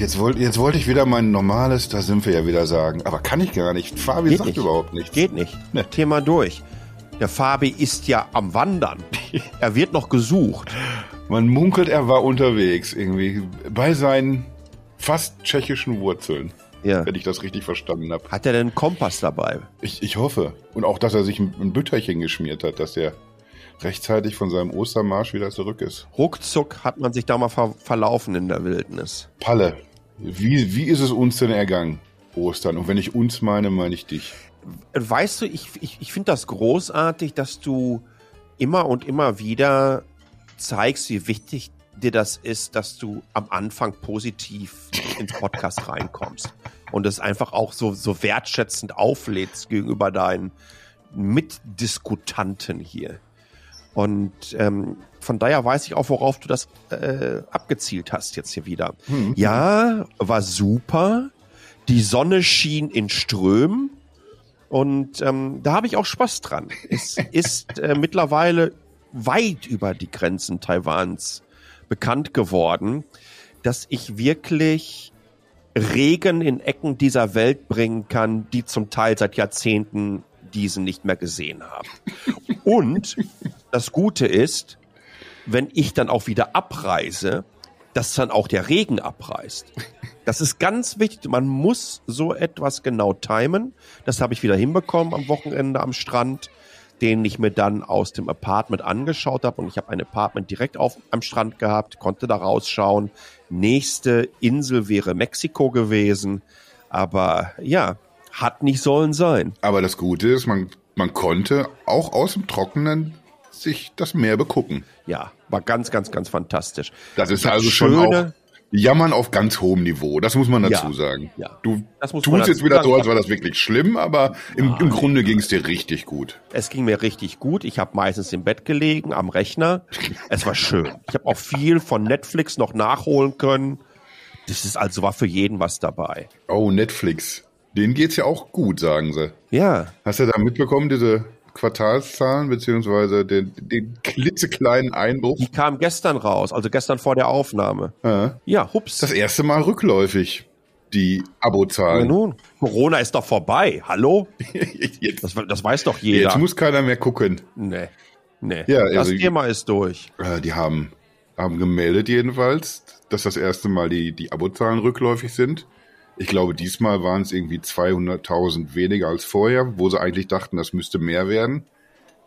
jetzt wollte jetzt wollte ich wieder mein normales, da sind wir ja wieder sagen. Aber kann ich gar nicht. Fabi Geht sagt nicht. überhaupt nichts. Geht nicht. Ne. Thema durch. Der Fabi ist ja am Wandern. er wird noch gesucht. Man munkelt, er war unterwegs irgendwie bei seinen fast tschechischen Wurzeln. Ja. Wenn ich das richtig verstanden habe. Hat er denn einen Kompass dabei? Ich, ich hoffe. Und auch, dass er sich ein, ein Bütterchen geschmiert hat, dass er rechtzeitig von seinem Ostermarsch wieder zurück ist. Ruckzuck hat man sich da mal ver verlaufen in der Wildnis. Palle, wie, wie ist es uns denn ergangen, Ostern? Und wenn ich uns meine, meine ich dich. Weißt du, ich, ich, ich finde das großartig, dass du immer und immer wieder zeigst, wie wichtig dir das ist, dass du am Anfang positiv ins Podcast reinkommst und es einfach auch so, so wertschätzend auflädst gegenüber deinen Mitdiskutanten hier. Und ähm, von daher weiß ich auch, worauf du das äh, abgezielt hast jetzt hier wieder. Ja, war super. Die Sonne schien in Strömen. Und ähm, da habe ich auch Spaß dran. Es ist äh, mittlerweile weit über die Grenzen Taiwans bekannt geworden, dass ich wirklich Regen in Ecken dieser Welt bringen kann, die zum Teil seit Jahrzehnten diesen nicht mehr gesehen haben. Und das Gute ist, wenn ich dann auch wieder abreise, dass dann auch der Regen abreißt. Das ist ganz wichtig. Man muss so etwas genau timen. Das habe ich wieder hinbekommen am Wochenende am Strand, den ich mir dann aus dem Apartment angeschaut habe. Und ich habe ein Apartment direkt auf, am Strand gehabt, konnte da rausschauen. Nächste Insel wäre Mexiko gewesen. Aber ja, hat nicht sollen sein. Aber das Gute ist, man, man konnte auch aus dem Trockenen sich das Meer begucken. Ja, war ganz, ganz, ganz fantastisch. Das ist also schon schöne- auch Jammern auf ganz hohem Niveau. Das muss man dazu Ja, sagen. ja. Du tust jetzt wieder so, als war das wirklich schlimm, aber im, im Grunde ging es dir richtig gut. Es ging mir richtig gut. Ich habe meistens im Bett gelegen, am Rechner. Es war schön. Ich habe auch viel von Netflix noch nachholen können. Das ist also war für jeden was dabei. Oh, Netflix. Denen geht's ja auch gut, sagen sie. Ja, Hast du da mitbekommen, diese Quartalszahlen, beziehungsweise den, den klitzekleinen Einbruch? die kam gestern raus, also gestern vor der Aufnahme. Ja. Ja, hups. Das erste Mal rückläufig, die Ja, Abozahlen. nun, Corona ist doch vorbei. Hallo? jetzt, Das, das weiß doch jeder. jetzt muss keiner mehr gucken. nee, nee. Ja, das also- Thema ist durch. Äh, die haben, haben gemeldet jedenfalls, dass das erste Mal die, die Abozahlen rückläufig sind. Ich glaube, diesmal waren es irgendwie 200.000 weniger als vorher, wo sie eigentlich dachten, das müsste mehr werden.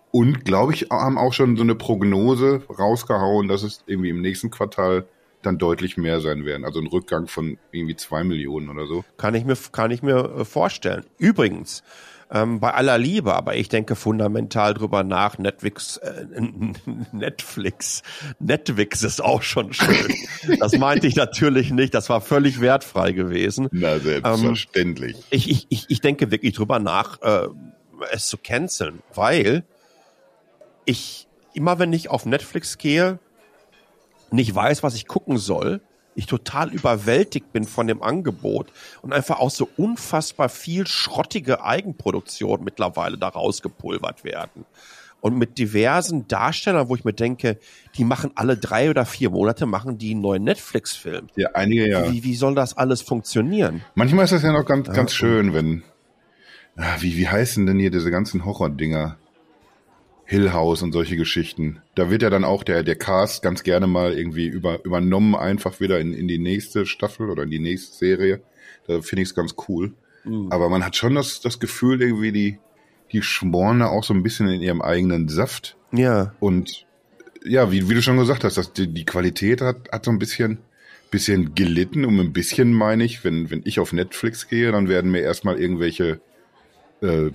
Und glaube ich, haben auch schon so eine Prognose rausgehauen, dass es irgendwie im nächsten Quartal dann deutlich mehr sein werden. Also ein Rückgang von irgendwie zwei Millionen oder so. Kann ich mir, kann ich mir äh, vorstellen. Übrigens, ähm, bei aller Liebe, aber ich denke fundamental drüber nach, Netflix, äh, Netflix, Netflix ist auch schon schön. Das meinte ich natürlich nicht, das war völlig wertfrei gewesen. Na, selbstverständlich. Ich, ich, ich, ich denke wirklich drüber nach, äh, es zu canceln, weil ich immer, wenn ich auf Netflix gehe, nicht weiß, was ich gucken soll, ich total überwältigt bin von dem Angebot und einfach auch so unfassbar viel schrottige Eigenproduktion mittlerweile da rausgepulvert werden. Und mit diversen Darstellern, wo ich mir denke, die machen alle drei oder vier Monate, machen die einen neuen Netflix-Film. ja, einige ja. Wie, wie soll das alles funktionieren? Manchmal ist das ja noch ganz, ganz schön, wenn. Ah, wie, wie heißen denn hier diese ganzen Horror-Dinger? Hill House und solche Geschichten. Da wird ja dann auch der, der Cast ganz gerne mal irgendwie über, übernommen, einfach wieder in, in die nächste Staffel oder in die nächste Serie. Da finde ich es ganz cool. Aber man hat schon das, das Gefühl, irgendwie die, die schmoren da auch so ein bisschen in ihrem eigenen Saft. Ja, Und ja, wie, wie du schon gesagt hast, dass die, die Qualität hat, hat so ein bisschen, bisschen gelitten. Und ein bisschen meine ich, wenn, wenn ich auf Netflix gehe, dann werden mir erstmal irgendwelche, äh,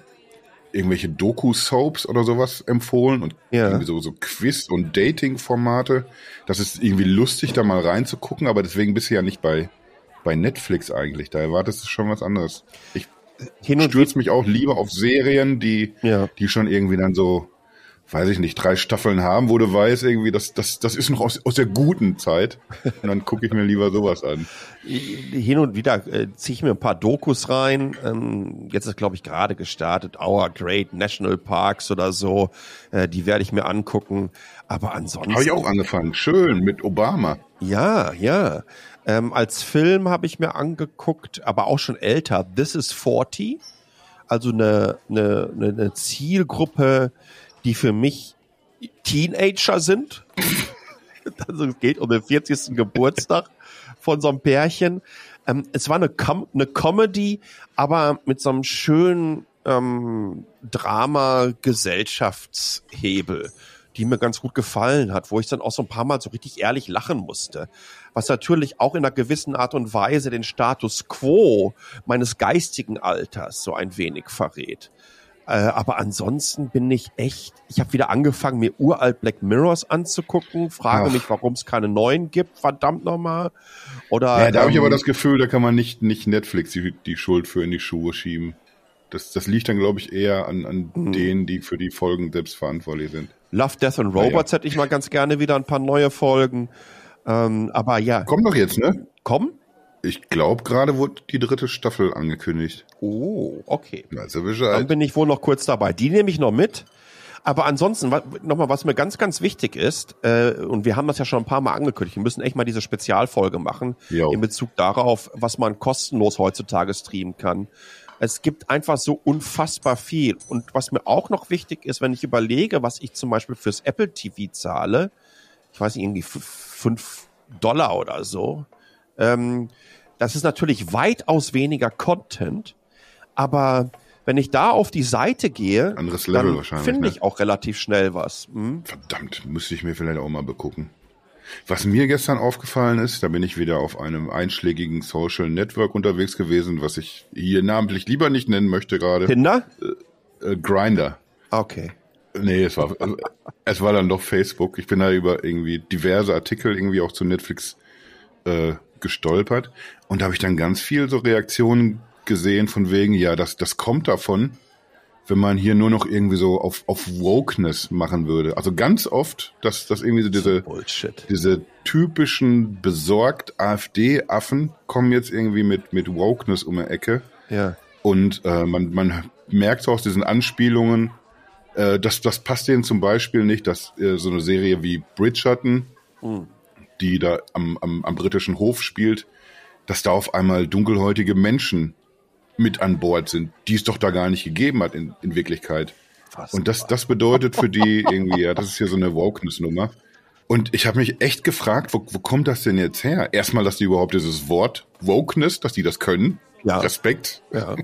irgendwelche Doku-Soaps oder sowas empfohlen und Ja. irgendwie so, so Quiz- und Dating-Formate. Das ist irgendwie lustig, da mal reinzugucken, aber deswegen bist du ja nicht bei, bei Netflix eigentlich. Da erwartest du schon was anderes. Ich stürze mich auch lieber auf Serien, die, Ja. die schon irgendwie dann so, weiß ich nicht, drei Staffeln haben, wo du weißt, irgendwie, das, das, das ist noch aus, aus der guten Zeit. Und dann gucke ich mir lieber sowas an. hin und wieder äh, ziehe ich mir ein paar Dokus rein. Ähm, jetzt ist, glaube ich, gerade gestartet, Our Great National Parks oder so. Äh, die werde ich mir angucken. Aber ansonsten. Habe ich auch angefangen. Schön, mit Obama. Ja, ja. Ähm, als Film habe ich mir angeguckt, aber auch schon älter, This is 40. Also eine, eine, eine Zielgruppe, die für mich Teenager sind. also es geht um den 40. Geburtstag von so einem Pärchen. Ähm, es war eine, Com eine Comedy, aber mit so einem schönen ähm, Drama-Gesellschaftshebel, die mir ganz gut gefallen hat, wo ich dann auch so ein paar Mal so richtig ehrlich lachen musste. Was natürlich auch in einer gewissen Art und Weise den Status quo meines geistigen Alters so ein wenig verrät. Äh, aber ansonsten bin ich echt, ich habe wieder angefangen, mir uralt Black Mirrors anzugucken, frage Ach. mich, warum es keine neuen gibt, verdammt nochmal. Oder, ja, da ähm, habe ich aber das Gefühl, da kann man nicht, nicht Netflix die, die Schuld für in die Schuhe schieben. Das, das liegt dann, glaube ich, eher an, an mhm. denen, die für die Folgen selbst verantwortlich sind. Love, Death and Robots ja, ja. hätte ich mal ganz gerne wieder ein paar neue Folgen. Ähm, aber ja. Kommt doch jetzt, ne? Kommen? Ich glaube, gerade wurde die dritte Staffel angekündigt. Oh, okay. Also Bescheid. Dann bin ich wohl noch kurz dabei. Die nehme ich noch mit. Aber ansonsten, nochmal, was mir ganz, ganz wichtig ist, äh, und wir haben das ja schon ein paar Mal angekündigt, wir müssen echt mal diese Spezialfolge machen jo. in Bezug darauf, was man kostenlos heutzutage streamen kann. Es gibt einfach so unfassbar viel. Und was mir auch noch wichtig ist, wenn ich überlege, was ich zum Beispiel fürs Apple TV zahle, ich weiß nicht, irgendwie fünf Dollar oder so, ähm, das ist natürlich weitaus weniger Content, aber wenn ich da auf die Seite gehe, Anderes Level dann finde ne? ich ne? auch relativ schnell was. Hm? Verdammt, müsste ich mir vielleicht auch mal begucken. Was mir gestern aufgefallen ist, da bin ich wieder auf einem einschlägigen Social Network unterwegs gewesen, was ich hier namentlich lieber nicht nennen möchte gerade. Tinder? Äh, äh, Grinder. Okay. Nee, es war, es war dann doch Facebook. Ich bin da über irgendwie diverse Artikel irgendwie auch zu Netflix äh, gestolpert und da habe ich dann ganz viel so Reaktionen gesehen von wegen, ja, das, das kommt davon, wenn man hier nur noch irgendwie so auf, auf Wokeness machen würde. Also ganz oft, dass, dass irgendwie so diese, Bullshit. diese typischen besorgt AfD-Affen kommen jetzt irgendwie mit, mit Wokeness um die Ecke. Ja. Und äh, man, man merkt so aus diesen Anspielungen, äh, dass das passt denen zum Beispiel nicht, dass äh, so eine Serie wie Bridgerton, mhm die da am, am, am britischen Hof spielt, dass da auf einmal dunkelhäutige Menschen mit an Bord sind, die es doch da gar nicht gegeben hat in, in Wirklichkeit. Was und das, das bedeutet für die irgendwie, ja, das ist hier so eine Wokeness-Nummer. Und ich habe mich echt gefragt, wo, wo kommt das denn jetzt her? Erstmal, dass die überhaupt dieses Wort Wokeness, dass die das können. Ja. Respekt. Ja.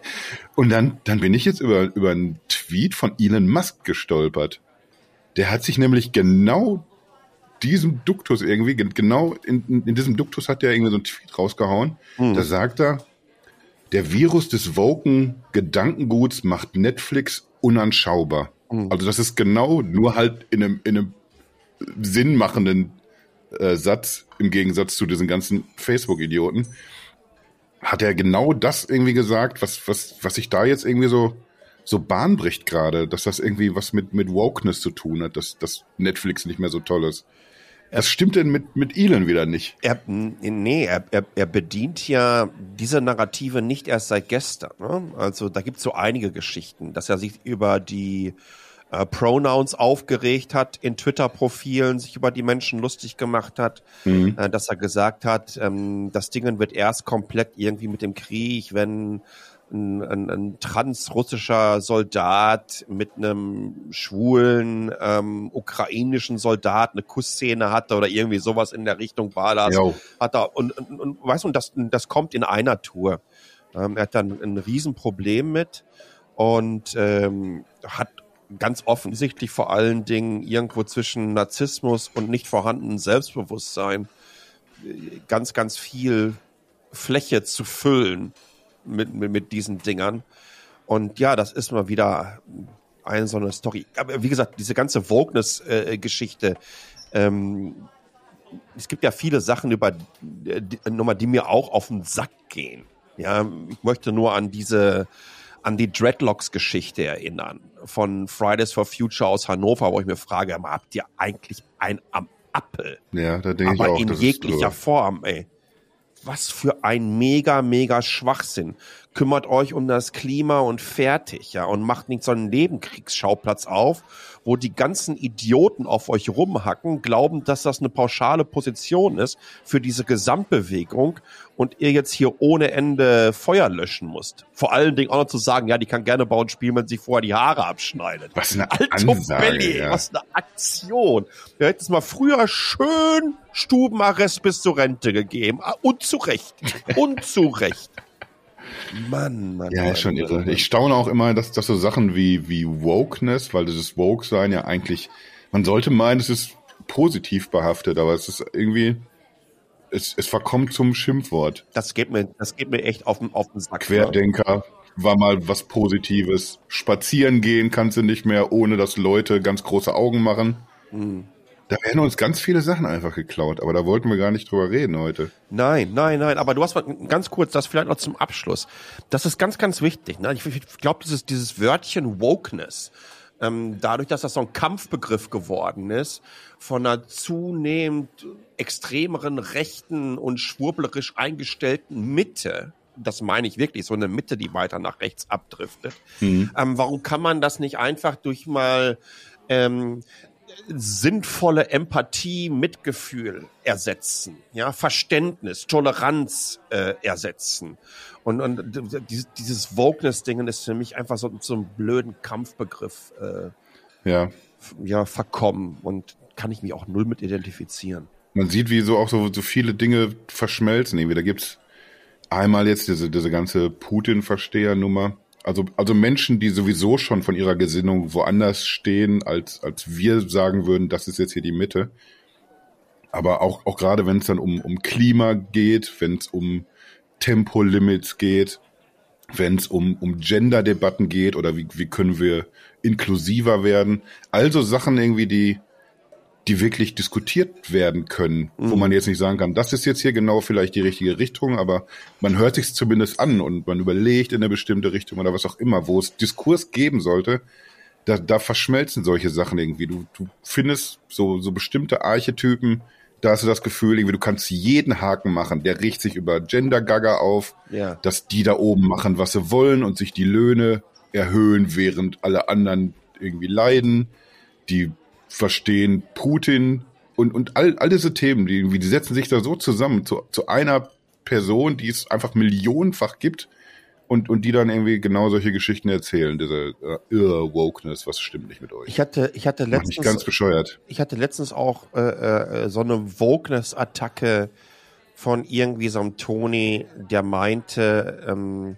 Und dann, dann bin ich jetzt über, über einen Tweet von Elon Musk gestolpert. Der hat sich nämlich genau diesem Duktus irgendwie, genau in, in diesem Duktus hat er irgendwie so ein Tweet rausgehauen. Hm. Da sagt er, der Virus des woken Gedankenguts macht Netflix unanschaubar. Hm. Also das ist genau nur halt in einem, in einem sinnmachenden äh, Satz im Gegensatz zu diesen ganzen Facebook-Idioten. Hat er genau das irgendwie gesagt, was, was, was sich da jetzt irgendwie so, so Bahn bricht gerade, dass das irgendwie was mit, mit Wokeness zu tun hat, dass, dass Netflix nicht mehr so toll ist. Was stimmt denn mit, mit Elon wieder nicht? Er, nee, er, er, er bedient ja diese Narrative nicht erst seit gestern. Ne? Also da gibt es so einige Geschichten, dass er sich über die äh, Pronouns aufgeregt hat in Twitter-Profilen, sich über die Menschen lustig gemacht hat, mhm. äh, dass er gesagt hat, ähm, das Ding wird erst komplett irgendwie mit dem Krieg, wenn ein, ein, ein transrussischer Soldat mit einem schwulen ähm, ukrainischen Soldat eine Kussszene hatte oder irgendwie sowas in der Richtung war das. Jo. Hat er und, und, und weißt du, und das, das kommt in einer Tour. Ähm, er hat dann ein Riesenproblem mit und ähm, hat ganz offensichtlich vor allen Dingen irgendwo zwischen Narzissmus und nicht vorhandenem Selbstbewusstsein äh, ganz, ganz viel Fläche zu füllen mit, mit, mit diesen Dingern. Und ja, das ist mal wieder eine so eine Story. Aber wie gesagt, diese ganze Wokeness-Geschichte, ähm, es gibt ja viele Sachen über die, Nummer, die mir auch auf den Sack gehen. Ja, ich möchte nur an diese an die Dreadlocks-Geschichte erinnern von Fridays for Future aus Hannover, wo ich mir frage, habt ihr eigentlich ein am Appel? Ja, da denke ich auch. Aber in jeglicher Form, ey was für ein mega, mega Schwachsinn. Kümmert euch um das Klima und fertig, ja, und macht nicht so einen Nebenkriegsschauplatz auf, wo die ganzen Idioten auf euch rumhacken, glauben, dass das eine pauschale Position ist für diese Gesamtbewegung und ihr jetzt hier ohne Ende Feuer löschen musst. Vor allen Dingen auch noch zu sagen, ja, die kann gerne bauen spielen, wenn sie vorher die Haare abschneidet. Was eine Alto Ansage, Belly, ja. was eine Aktion. Wir hätten es mal früher schön Stubenarrest bis zur Rente gegeben. Ah, und zu Recht. Und zu Recht. Mann, Mann. Ja, Mann, ist schon irre. Ich staune auch immer, dass, dass so Sachen wie, wie Wokeness, weil dieses Woke-Sein ja eigentlich, man sollte meinen, es ist positiv behaftet, aber es ist irgendwie, es, es verkommt zum Schimpfwort. Das geht mir, das geht mir echt auf den, auf den Sack. Querdenker war mal was Positives. Spazieren gehen kannst du nicht mehr, ohne dass Leute ganz große Augen machen. Mhm. Da werden uns ganz viele Sachen einfach geklaut, aber da wollten wir gar nicht drüber reden heute. Nein, nein, nein, aber du hast ganz kurz, das vielleicht noch zum Abschluss. Das ist ganz, ganz wichtig. Ne? Ich, ich glaube, dieses, dieses Wörtchen Wokeness, ähm, dadurch, dass das so ein Kampfbegriff geworden ist, von einer zunehmend extremeren rechten und schwurblerisch eingestellten Mitte, das meine ich wirklich, so eine Mitte, die weiter nach rechts abdriftet. Mhm. Ähm, warum kann man das nicht einfach durch mal ähm, sinnvolle Empathie, Mitgefühl ersetzen, ja, Verständnis, Toleranz äh, ersetzen. Und, und dieses, dieses Wokeness-Ding ist für mich einfach so, so ein blöden Kampfbegriff äh, ja. ja, verkommen und kann ich mich auch null mit identifizieren. Man sieht, wie so auch so, so viele Dinge verschmelzen. Irgendwie. Da gibt's einmal jetzt diese, diese ganze Putin-Versteher-Nummer also, also Menschen, die sowieso schon von ihrer Gesinnung woanders stehen, als, als wir sagen würden, das ist jetzt hier die Mitte. Aber auch, auch gerade wenn es dann um, um Klima geht, wenn es um Tempolimits geht, wenn es um, um Gender-Debatten geht oder wie, wie können wir inklusiver werden. Also Sachen irgendwie, die, die wirklich diskutiert werden können, mhm. wo man jetzt nicht sagen kann, das ist jetzt hier genau vielleicht die richtige Richtung, aber man hört sich zumindest an und man überlegt in eine bestimmte Richtung oder was auch immer, wo es Diskurs geben sollte, da, da verschmelzen solche Sachen irgendwie. Du, du findest so, so bestimmte Archetypen, da hast du das Gefühl, irgendwie, du kannst jeden Haken machen, der riecht sich über Gender-Gaga auf, ja. dass die da oben machen, was sie wollen und sich die Löhne erhöhen, während alle anderen irgendwie leiden. Die verstehen Putin und, und all, all diese Themen, die, die setzen sich da so zusammen zu, zu einer Person, die es einfach millionenfach gibt und, und die dann irgendwie genau solche Geschichten erzählen, diese uh, Wokeness, was stimmt nicht mit euch? Ich hatte, ich hatte letztens. Mich ganz bescheuert. Ich hatte letztens auch äh, äh, so eine Wokeness-Attacke von irgendwie so einem Tony, der meinte, ähm,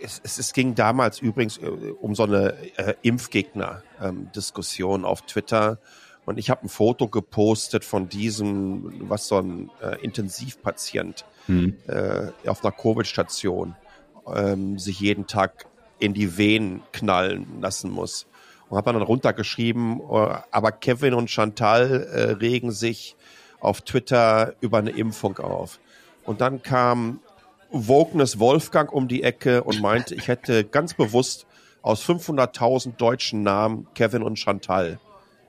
es, es, es ging damals übrigens äh, um so eine äh, Impfgegner-Diskussion ähm, auf Twitter. Und ich habe ein Foto gepostet von diesem, was so ein äh, Intensivpatient hm. äh, auf einer Covid-Station ähm, sich jeden Tag in die Venen knallen lassen muss. Und habe dann runtergeschrieben, äh, aber Kevin und Chantal äh, regen sich auf Twitter über eine Impfung auf. Und dann kam Wokeness Wolfgang um die Ecke und meinte, ich hätte ganz bewusst aus 500.000 deutschen Namen Kevin und Chantal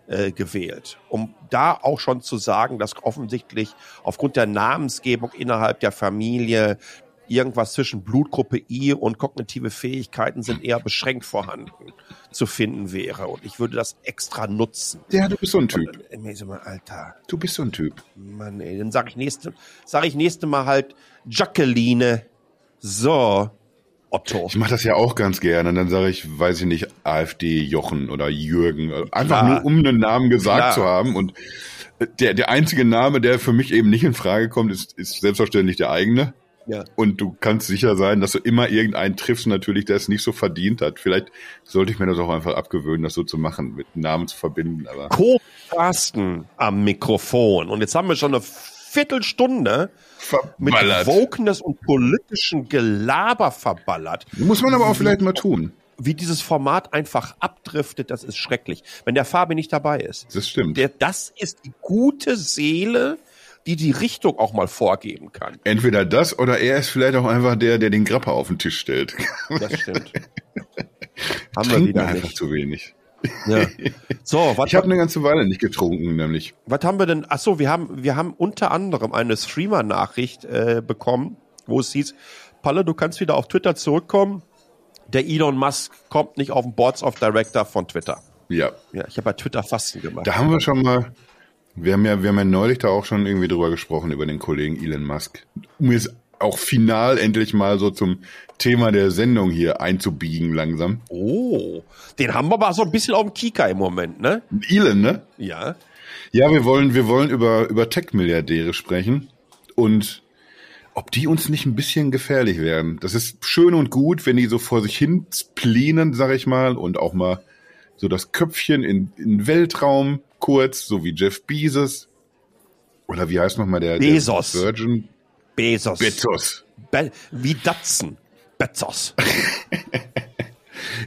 äh, gewählt, um da auch schon zu sagen, dass offensichtlich aufgrund der Namensgebung innerhalb der Familie irgendwas zwischen Blutgruppe I und kognitive Fähigkeiten sind eher beschränkt vorhanden zu finden wäre. Und ich würde das extra nutzen. Ja, du bist so ein Typ. Und, äh, so mal, Alter. Du bist so ein Typ. Mann, ey, dann sage ich nächste, sage ich nächste Mal halt Jacqueline. So, Otto. Ich mache das ja auch ganz gerne. Und dann sage ich, weiß ich nicht, AfD Jochen oder Jürgen. Einfach Klar. nur, um einen Namen gesagt Klar. zu haben. Und der, der einzige Name, der für mich eben nicht in Frage kommt, ist, ist selbstverständlich der eigene. Ja. Und du kannst sicher sein, dass du immer irgendeinen triffst, natürlich, der es nicht so verdient hat. Vielleicht sollte ich mir das auch einfach abgewöhnen, das so zu machen, mit Namen zu verbinden. Aber Co-Carsten am Mikrofon. Und jetzt haben wir schon eine Viertelstunde verballert. mit Wokeness und politischen Gelaber verballert. Muss man aber auch vielleicht mal tun wie dieses Format einfach abdriftet, das ist schrecklich. Wenn der Fabi nicht dabei ist. Das stimmt. Der, das ist die gute Seele die die Richtung auch mal vorgeben kann. Entweder das oder er ist vielleicht auch einfach der, der den Grapper auf den Tisch stellt. Das stimmt. Haben wir wieder einfach nicht. zu wenig. Ja. So, was ich habe eine ganze Weile nicht getrunken, nämlich. Was haben wir denn? Ach so, wir haben wir haben unter anderem eine Streamer-Nachricht äh, bekommen, wo es hieß: Palle, du kannst wieder auf Twitter zurückkommen. Der Elon Musk kommt nicht auf den Boards of Director von Twitter. Ja. Ja, ich habe bei Twitter Fasten gemacht. Da haben wir schon mal, wir haben ja, wir haben ja neulich da auch schon irgendwie drüber gesprochen, über den Kollegen Elon Musk. Um jetzt auch final endlich mal so zum Thema der Sendung hier einzubiegen langsam. Oh, den haben wir aber so ein bisschen auf dem Kika im Moment, ne? Elon, ne? Ja. Ja, wir wollen, wir wollen über, über Tech-Milliardäre sprechen und ob die uns nicht ein bisschen gefährlich werden. Das ist schön und gut, wenn die so vor sich hin splinen, sag ich mal, und auch mal so das Köpfchen in, in Weltraum kurz, so wie Jeff Bezos. Oder wie heißt nochmal der, Bezos. der Virgin? Bezos. Bezos. Be wie Datsen. Bezos.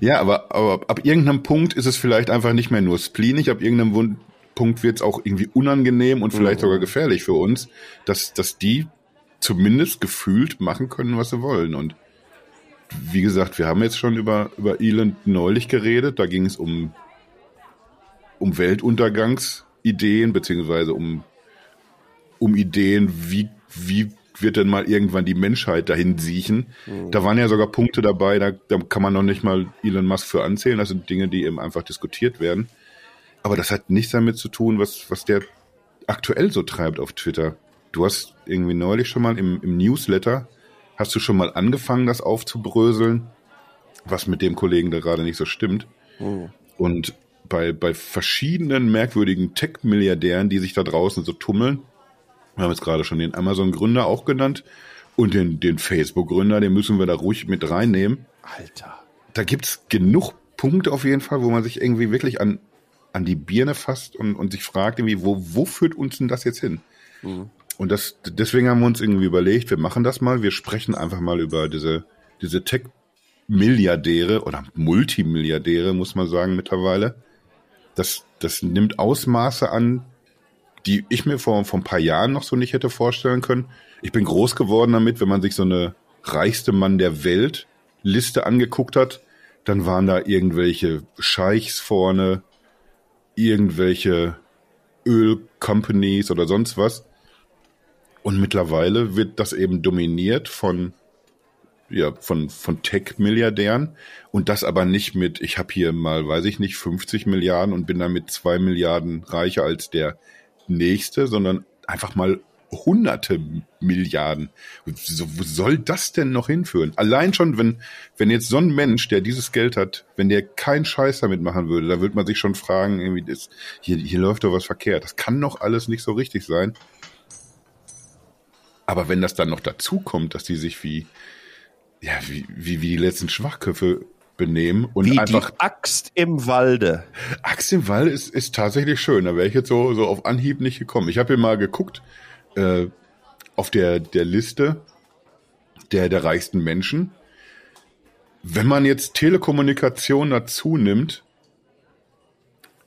Ja, aber, aber ab irgendeinem Punkt ist es vielleicht einfach nicht mehr nur spleenig, ab irgendeinem Wund Punkt wird es auch irgendwie unangenehm und vielleicht sogar gefährlich für uns, dass, dass die zumindest gefühlt machen können, was sie wollen. Und wie gesagt, wir haben jetzt schon über, über Elon neulich geredet. Da ging es um, um Weltuntergangsideen, beziehungsweise um, um Ideen, wie, wie wird denn mal irgendwann die Menschheit dahin siechen. Da waren ja sogar Punkte dabei, da, da kann man noch nicht mal Elon Musk für anzählen. Das sind Dinge, die eben einfach diskutiert werden. Aber das hat nichts damit zu tun, was, was der aktuell so treibt auf Twitter. Du hast irgendwie neulich schon mal im, im Newsletter, hast du schon mal angefangen, das aufzubröseln, was mit dem Kollegen da gerade nicht so stimmt. Und bei, bei verschiedenen merkwürdigen Tech-Milliardären, die sich da draußen so tummeln, wir haben jetzt gerade schon den Amazon-Gründer auch genannt und den, den Facebook-Gründer, den müssen wir da ruhig mit reinnehmen. Alter. Da gibt's genug Punkte auf jeden Fall, wo man sich irgendwie wirklich an, an die Birne fasst und, und sich fragt, irgendwie, wo, wo führt uns denn das jetzt hin? Und das, deswegen haben wir uns irgendwie überlegt, wir machen das mal, wir sprechen einfach mal über diese, diese Tech-Milliardäre oder Multimilliardäre, muss man sagen, mittlerweile. Das, das nimmt Ausmaße an, die ich mir vor, vor ein paar Jahren noch so nicht hätte vorstellen können. Ich bin groß geworden damit, wenn man sich so eine reichste Mann der Welt Liste angeguckt hat, dann waren da irgendwelche Scheichs vorne, irgendwelche Ölcompanies oder sonst was. Und mittlerweile wird das eben dominiert von ja, von, von Tech-Milliardären und das aber nicht mit, ich habe hier mal, weiß ich nicht, 50 Milliarden und bin damit zwei Milliarden reicher als der nächste, sondern einfach mal hunderte Milliarden. So, wo soll das denn noch hinführen? Allein schon, wenn, wenn jetzt so ein Mensch, der dieses Geld hat, wenn der keinen Scheiß damit machen würde, da würde man sich schon fragen, irgendwie, das, hier, hier läuft doch was verkehrt. Das kann doch alles nicht so richtig sein. Aber wenn das dann noch dazu kommt, dass die sich wie, ja, wie, wie, wie die letzten Schwachköpfe benehmen und Wie einfach die Axt im Walde. Axt im Wald ist, ist tatsächlich schön. Da wäre ich jetzt so, so auf Anhieb nicht gekommen. Ich habe hier mal geguckt äh, auf der, der Liste der, der reichsten Menschen. Wenn man jetzt Telekommunikation dazu nimmt,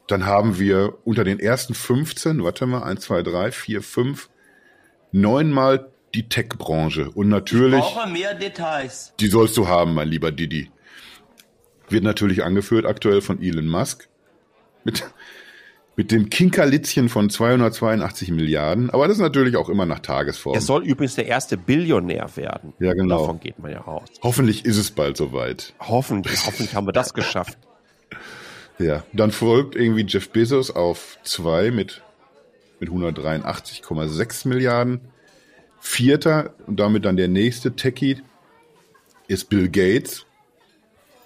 dann haben wir unter den ersten 15, warte mal, 1, 2, 3, 4, 5, neunmal die Tech-Branche. Und natürlich, brauche mehr Details. die sollst du haben, mein lieber Didi. Wird natürlich angeführt aktuell von Elon Musk. Mit, mit dem Kinkerlitzchen von 282 Milliarden. Aber das ist natürlich auch immer nach Tagesform. Er soll übrigens der erste Billionär werden. Ja, genau. Davon geht man ja aus. Hoffentlich ist es bald soweit. Hoffentlich, hoffentlich haben wir das geschafft. Ja, dann folgt irgendwie Jeff Bezos auf zwei mit, mit 183,6 Milliarden. Vierter und damit dann der nächste Techie ist Bill Gates,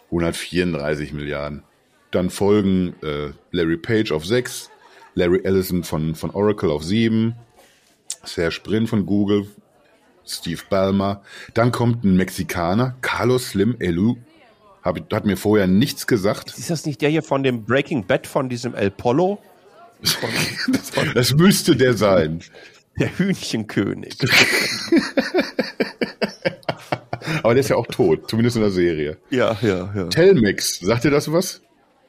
134 Milliarden. Dann folgen äh, Larry Page auf sechs, Larry Ellison von, von Oracle auf sieben, Serge Brin von Google, Steve Ballmer. Dann kommt ein Mexikaner, Carlos Slim Elu. Hab, hat mir vorher nichts gesagt. Ist das nicht der hier von dem Breaking Bad von diesem El Polo? Das müsste der sein. Der Hühnchenkönig. Aber der ist ja auch tot, zumindest in der Serie. ja, ja, ja. Telmex, sagt ihr das was?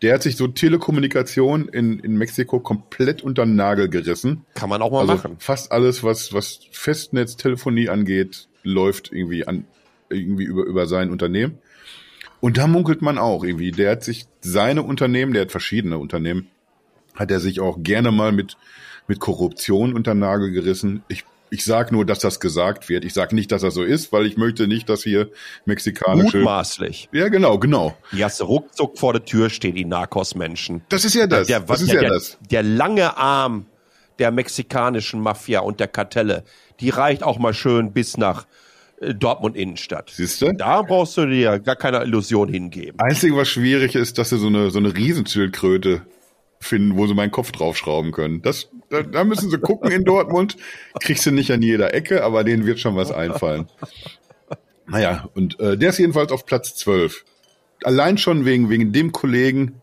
Der hat sich so Telekommunikation in, in Mexiko komplett unter den Nagel gerissen. Kann man auch mal Also machen. fast alles, was, was Festnetztelefonie angeht, läuft irgendwie an, irgendwie über, über sein Unternehmen. Und da munkelt man auch irgendwie, der hat sich seine Unternehmen, der hat verschiedene Unternehmen, hat er sich auch gerne mal mit, mit Korruption unter Nagel gerissen. Ich ich sage nur, dass das gesagt wird. Ich sage nicht, dass das so ist, weil ich möchte nicht, dass hier mexikanische. Mutmaßlich. Ja, genau, genau. Du ruckzuck vor der Tür stehen, die Narcos-Menschen. Das ist ja das. Der, das ist der, ja der, das. Der lange Arm der mexikanischen Mafia und der Kartelle, die reicht auch mal schön bis nach äh, Dortmund Innenstadt. Siehst du? Da brauchst du dir gar keine Illusion hingeben. Einzige, was schwierig ist, dass sie so eine, so eine Riesenschildkröte finden, wo sie meinen Kopf draufschrauben können. Das, da, da müssen sie gucken in Dortmund. Kriegst du nicht an jeder Ecke, aber denen wird schon was einfallen. Naja, und äh, der ist jedenfalls auf Platz 12. Allein schon wegen, wegen dem Kollegen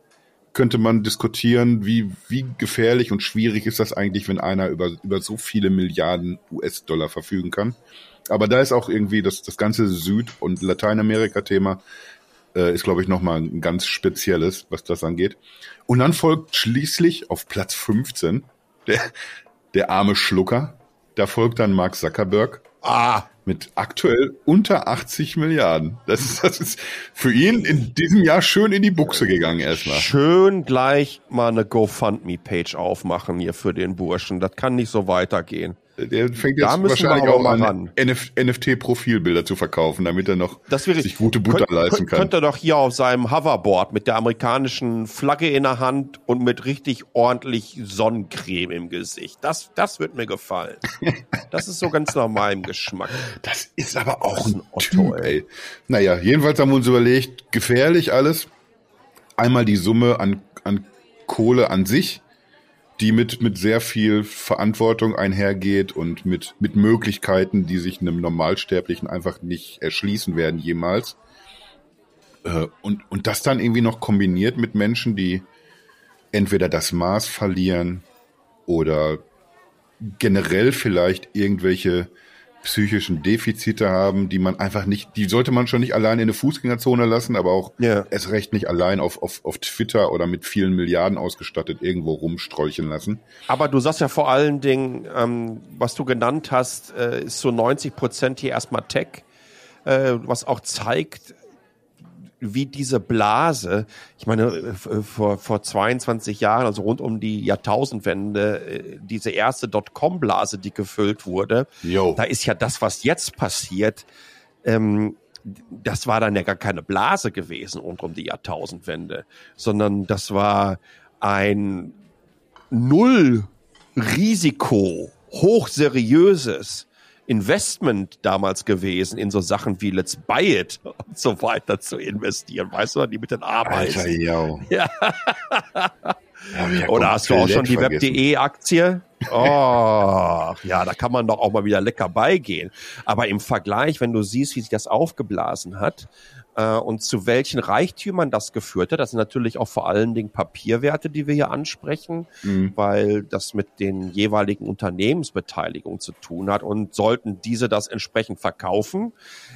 könnte man diskutieren, wie, wie gefährlich und schwierig ist das eigentlich, wenn einer über, über so viele Milliarden US-Dollar verfügen kann. Aber da ist auch irgendwie das, das ganze Süd- und Lateinamerika-Thema äh, ist, glaube ich, nochmal ein ganz spezielles, was das angeht. Und dann folgt schließlich auf Platz 15 der, der arme Schlucker. Da folgt dann Mark Zuckerberg. Ah, mit aktuell unter 80 Milliarden. Das ist, das ist für ihn in diesem Jahr schön in die Buchse gegangen erstmal. Schön gleich mal eine GoFundMe-Page aufmachen hier für den Burschen. Das kann nicht so weitergehen. Der fängt jetzt wahrscheinlich auch an, NFT-Profilbilder zu verkaufen, damit er noch sich gute Butter könnt, leisten kann. Könnte er doch hier auf seinem Hoverboard mit der amerikanischen Flagge in der Hand und mit richtig ordentlich Sonnencreme im Gesicht. Das, das wird mir gefallen. Das ist so ganz nach meinem Geschmack. Das ist aber auch ein Otto, ey. Naja, jedenfalls haben wir uns überlegt, gefährlich alles. Einmal die Summe an, an Kohle an sich die mit, mit sehr viel Verantwortung einhergeht und mit, mit Möglichkeiten, die sich einem Normalsterblichen einfach nicht erschließen werden jemals. Äh, und, und das dann irgendwie noch kombiniert mit Menschen, die entweder das Maß verlieren oder generell vielleicht irgendwelche psychischen Defizite haben, die man einfach nicht, die sollte man schon nicht allein in eine Fußgängerzone lassen, aber auch ja. erst recht nicht allein auf, auf, auf Twitter oder mit vielen Milliarden ausgestattet irgendwo rumstrolchen lassen. Aber du sagst ja vor allen Dingen, ähm, was du genannt hast, äh, ist so 90 Prozent hier erstmal Tech, äh, was auch zeigt, wie diese Blase, ich meine, äh, vor, vor 22 Jahren, also rund um die Jahrtausendwende, äh, diese erste Dotcom-Blase, die gefüllt wurde, Yo. da ist ja das, was jetzt passiert, ähm, das war dann ja gar keine Blase gewesen rund um die Jahrtausendwende, sondern das war ein Null-Risiko, hochseriöses Investment damals gewesen, in so Sachen wie Let's Buy It und so weiter zu investieren. Weißt du, die mit den Arbeiten. Alter, yo. Ja. Oder hast du auch schon die Web.de-Aktie? Oh, ja, da kann man doch auch mal wieder lecker beigehen. Aber im Vergleich, wenn du siehst, wie sich das aufgeblasen hat, und zu welchen Reichtümern das geführt hat. Das sind natürlich auch vor allen Dingen Papierwerte, die wir hier ansprechen, mhm. weil das mit den jeweiligen Unternehmensbeteiligungen zu tun hat. Und sollten diese das entsprechend verkaufen,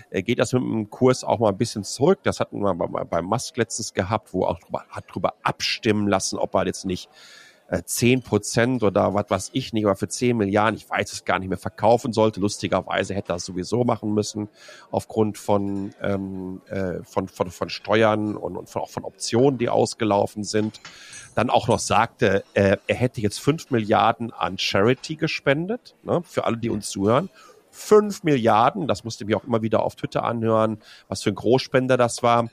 äh, geht das mit dem Kurs auch mal ein bisschen zurück. Das hatten wir bei, bei Musk letztens gehabt, wo er auch drüber, hat drüber abstimmen lassen, ob er jetzt nicht äh, zehn Prozent oder was weiß ich nicht, aber für zehn Milliarden, ich weiß es gar nicht mehr, verkaufen sollte. Lustigerweise hätte er es sowieso machen müssen, aufgrund von, ähm, äh, von, von, von Steuern und, und von, auch von Optionen, die ausgelaufen sind. Dann auch noch sagte, äh, er hätte jetzt fünf Milliarden an Charity gespendet, ne, für alle, die uns zuhören. Fünf Milliarden, das musste ich mir auch immer wieder auf Twitter anhören, was für ein Großspender das war.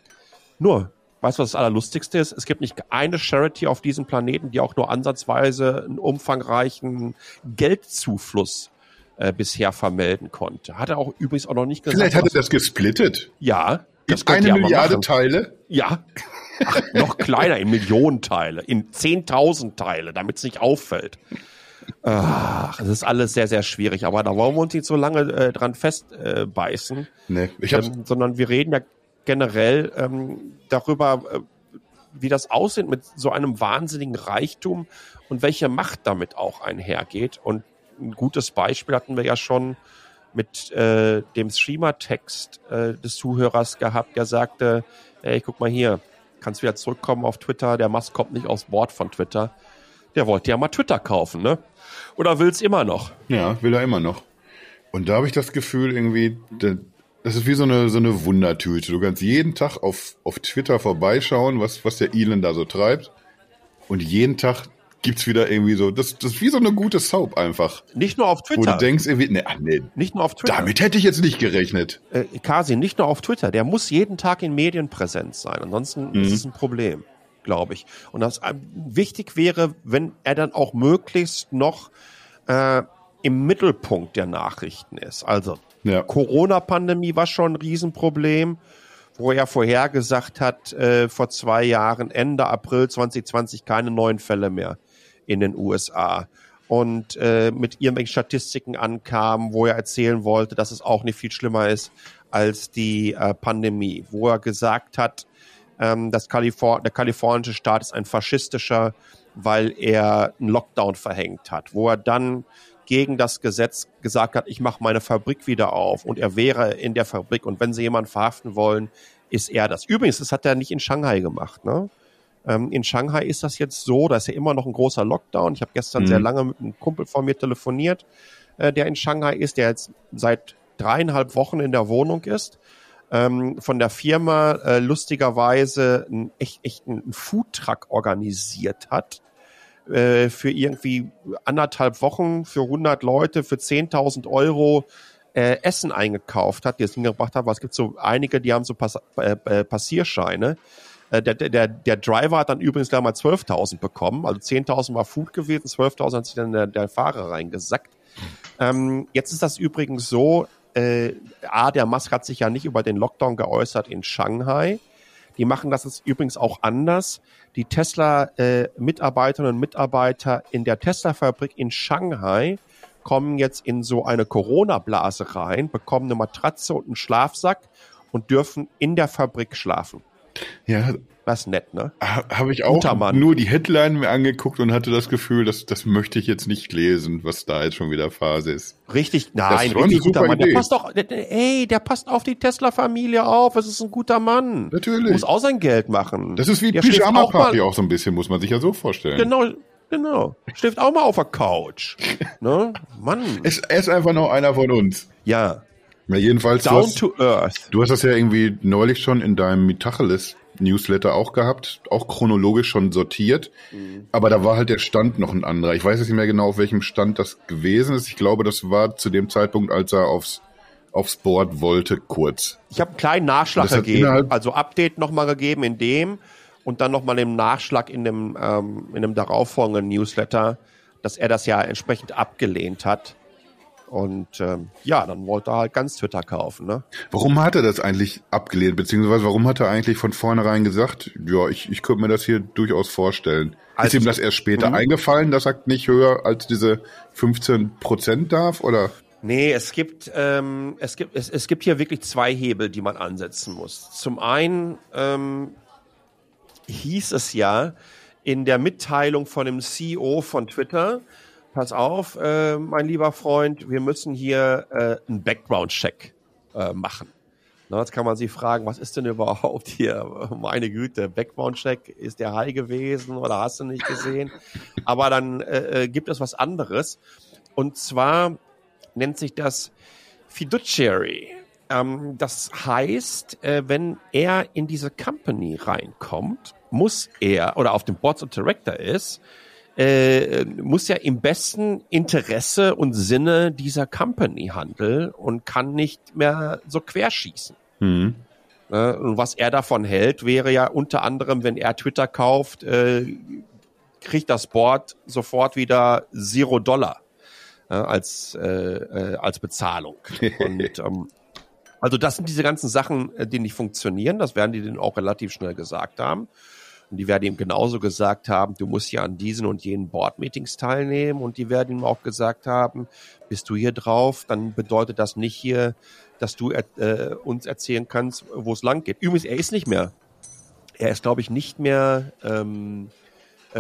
Nur Weißt du, was das Allerlustigste ist? Es gibt nicht eine Charity auf diesem Planeten, die auch nur ansatzweise einen umfangreichen Geldzufluss äh, bisher vermelden konnte. Hat er auch übrigens auch noch nicht gesagt. Vielleicht hat er das gesplittet. Ja. Das in eine Milliarde Teile? Ja. Ach, noch kleiner, in Millionen Teile, in 10.000 Teile, damit es nicht auffällt. Ach, das ist alles sehr, sehr schwierig, aber da wollen wir uns nicht so lange äh, dran festbeißen. Äh, nee, ich hab's ähm, sondern wir reden ja generell ähm, darüber, äh, wie das aussieht mit so einem wahnsinnigen Reichtum und welche Macht damit auch einhergeht. Und ein gutes Beispiel hatten wir ja schon mit äh, dem Streamer-Text äh, des Zuhörers gehabt, der sagte, ey, guck mal hier, kannst wieder zurückkommen auf Twitter, der Mast kommt nicht aufs Board von Twitter. Der wollte ja mal Twitter kaufen, ne? Oder will's immer noch? Ja, will er immer noch. Und da habe ich das Gefühl, irgendwie, das ist wie so eine, so eine Wundertüte. Du kannst jeden Tag auf, auf Twitter vorbeischauen, was, was der Elon da so treibt. Und jeden Tag gibt's wieder irgendwie so, das, das ist wie so eine gute Soap einfach. Nicht nur auf Twitter. Wo du denkst irgendwie, nee, ach nee, nicht nur auf Twitter. Damit hätte ich jetzt nicht gerechnet. Äh, Kasi, nicht nur auf Twitter. Der muss jeden Tag in Medien präsent sein. Ansonsten mhm. ist es ein Problem, glaube ich. Und das äh, wichtig wäre, wenn er dann auch möglichst noch äh, im Mittelpunkt der Nachrichten ist. Also ja. Corona-Pandemie war schon ein Riesenproblem wo er vorhergesagt hat, äh, vor zwei Jahren, Ende April 2020, keine neuen Fälle mehr in den USA. Und äh, mit irgendwelchen Statistiken ankam, wo er erzählen wollte, dass es auch nicht viel schlimmer ist als die äh, Pandemie, wo er gesagt hat, ähm, dass Kalifor der kalifornische Staat ist ein faschistischer, weil er einen Lockdown verhängt hat, wo er dann gegen das Gesetz gesagt hat, ich mache meine Fabrik wieder auf und er wäre in der Fabrik und wenn sie jemanden verhaften wollen, ist er das. Übrigens, das hat er nicht in Shanghai gemacht. Ne? Ähm, in Shanghai ist das jetzt so, da ist ja immer noch ein großer Lockdown. Ich habe gestern mhm. sehr lange mit einem Kumpel von mir telefoniert, äh, der in Shanghai ist, der jetzt seit dreieinhalb Wochen in der Wohnung ist. Ähm, von der Firma äh, lustigerweise ein, echt, echt einen Foodtruck organisiert hat äh, für irgendwie anderthalb Wochen, für 100 Leute, für 10.000 Euro äh, Essen eingekauft hat, die es hingebracht weil es gibt so einige, die haben so Pass äh, äh Passierscheine. Äh, der, der, der Driver hat dann übrigens gleich mal 12.000 bekommen, also 10.000 war Food gewesen, 12.000 hat sich dann der, der Fahrer reingesackt. Ähm, jetzt ist das übrigens so, äh, A, der Musk hat sich ja nicht über den Lockdown geäußert in Shanghai. Die machen das jetzt übrigens auch anders. Die Tesla-Mitarbeiterinnen äh, und Mitarbeiter in der Tesla-Fabrik in Shanghai kommen jetzt in so eine Corona-Blase rein, bekommen eine Matratze und einen Schlafsack und dürfen in der Fabrik schlafen. Ja. Das ist nett, ne? Habe ich auch nur die Headline mir angeguckt und hatte das Gefühl, dass das möchte ich jetzt nicht lesen, was da jetzt schon wieder Phase ist. Richtig, nein, richtig guter Mann. Der passt doch, ey, der passt auf die Tesla-Familie auf. Es ist ein guter Mann. Natürlich. Muss auch sein Geld machen. Das ist wie Pyjama Party auch, auch so ein bisschen, muss man sich ja so vorstellen. Genau, Genau. Schläft auch mal auf der Couch. ne? Mann. Es, er ist einfach noch einer von uns. Ja. Ja, jedenfalls. Down hast, to earth. Du hast das ja irgendwie neulich schon in deinem Mitacheles Newsletter auch gehabt, auch chronologisch schon sortiert. Mhm. Aber da war halt der Stand noch ein anderer. Ich weiß jetzt nicht mehr genau, auf welchem Stand das gewesen ist. Ich glaube, das war zu dem Zeitpunkt, als er aufs aufs Board wollte, kurz. Ich habe einen kleinen Nachschlag gegeben, also Update nochmal gegeben in dem, und dann nochmal im Nachschlag in dem, ähm, in dem darauffolgenden Newsletter, dass er das ja entsprechend abgelehnt hat. Und ähm, ja, dann wollte er halt ganz Twitter kaufen. Ne? Warum hat er das eigentlich abgelehnt? Beziehungsweise warum hat er eigentlich von vornherein gesagt, ja, ich, ich könnte mir das hier durchaus vorstellen? Also, Ist ihm das erst später mhm. eingefallen, dass er nicht höher als diese 15 Prozent darf? Oder? Nee, es gibt, ähm, es, gibt, es, es gibt hier wirklich zwei Hebel, die man ansetzen muss. Zum einen ähm, hieß es ja in der Mitteilung von dem CEO von Twitter, pass auf, äh, mein lieber Freund, wir müssen hier äh, einen Background-Check äh, machen. Na, jetzt kann man sich fragen, was ist denn überhaupt hier? Meine Güte, Background-Check, ist der high gewesen oder hast du nicht gesehen? Aber dann äh, äh, gibt es was anderes. Und zwar nennt sich das Fiduciary. Ähm, das heißt, äh, wenn er in diese Company reinkommt, muss er, oder auf dem Board of Director ist, äh, muss ja im besten Interesse und Sinne dieser Company handeln und kann nicht mehr so querschießen. Mhm. Äh, und was er davon hält, wäre ja unter anderem, wenn er Twitter kauft, äh, kriegt das Board sofort wieder Zero Dollar äh, als, äh, äh, als Bezahlung. Und ähm, also das sind diese ganzen Sachen, äh, die nicht funktionieren. Das werden die denen auch relativ schnell gesagt haben. Und die werden ihm genauso gesagt haben, du musst ja an diesen und jenen Board-Meetings teilnehmen. Und die werden ihm auch gesagt haben, bist du hier drauf, dann bedeutet das nicht hier, dass du äh, uns erzählen kannst, wo es lang geht. Übrigens, er ist nicht mehr, er ist, glaube ich, nicht mehr ähm,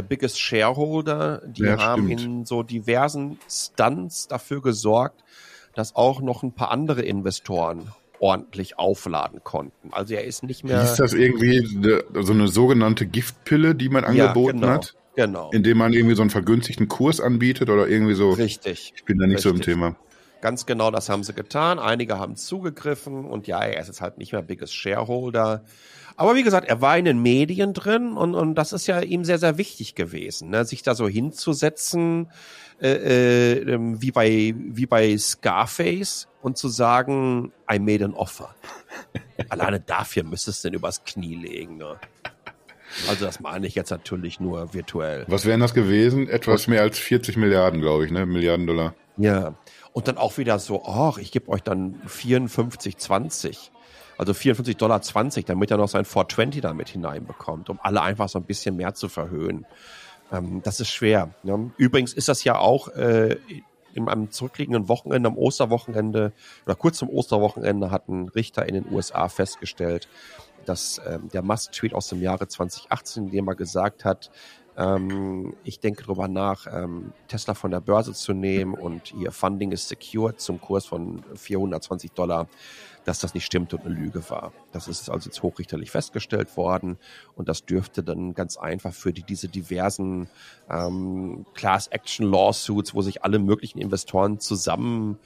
Biggest Shareholder. Die ja, haben stimmt. in so diversen Stunts dafür gesorgt, dass auch noch ein paar andere Investoren ordentlich aufladen konnten. Also er ist nicht mehr. Ist das irgendwie so eine sogenannte Giftpille, die man angeboten ja, genau, hat? Genau. Indem man irgendwie so einen vergünstigten Kurs anbietet oder irgendwie so. Richtig. Ich bin da nicht richtig. so im Thema. Ganz genau, das haben sie getan. Einige haben zugegriffen und ja, er ist jetzt halt nicht mehr biggest Shareholder. Aber wie gesagt, er war in den Medien drin und, und das ist ja ihm sehr, sehr wichtig gewesen, ne? sich da so hinzusetzen, äh, äh, ähm, wie bei wie bei Scarface und zu sagen, I made an offer. Alleine dafür müsstest du denn übers Knie legen. Ne? Also das meine ich jetzt natürlich nur virtuell. Was wären das gewesen? Etwas mehr als 40 Milliarden, glaube ich, ne? Milliarden Dollar. Ja. Und dann auch wieder so, ach, ich gebe euch dann 54, 20. Also 54 Dollar 20, damit er noch sein 420 damit hineinbekommt, um alle einfach so ein bisschen mehr zu verhöhen. Ähm, das ist schwer. Ne? Übrigens ist das ja auch äh, in einem zurückliegenden Wochenende, am Osterwochenende oder kurz zum Osterwochenende hat ein Richter in den USA festgestellt, dass ähm, der Musk-Tweet aus dem Jahre 2018, in dem er gesagt hat, ähm, ich denke darüber nach, ähm, Tesla von der Börse zu nehmen und ihr Funding ist secured zum Kurs von 420 Dollar, dass das nicht stimmt und eine Lüge war. Das ist also jetzt hochrichterlich festgestellt worden und das dürfte dann ganz einfach für die, diese diversen ähm, Class-Action-Lawsuits, wo sich alle möglichen Investoren zusammen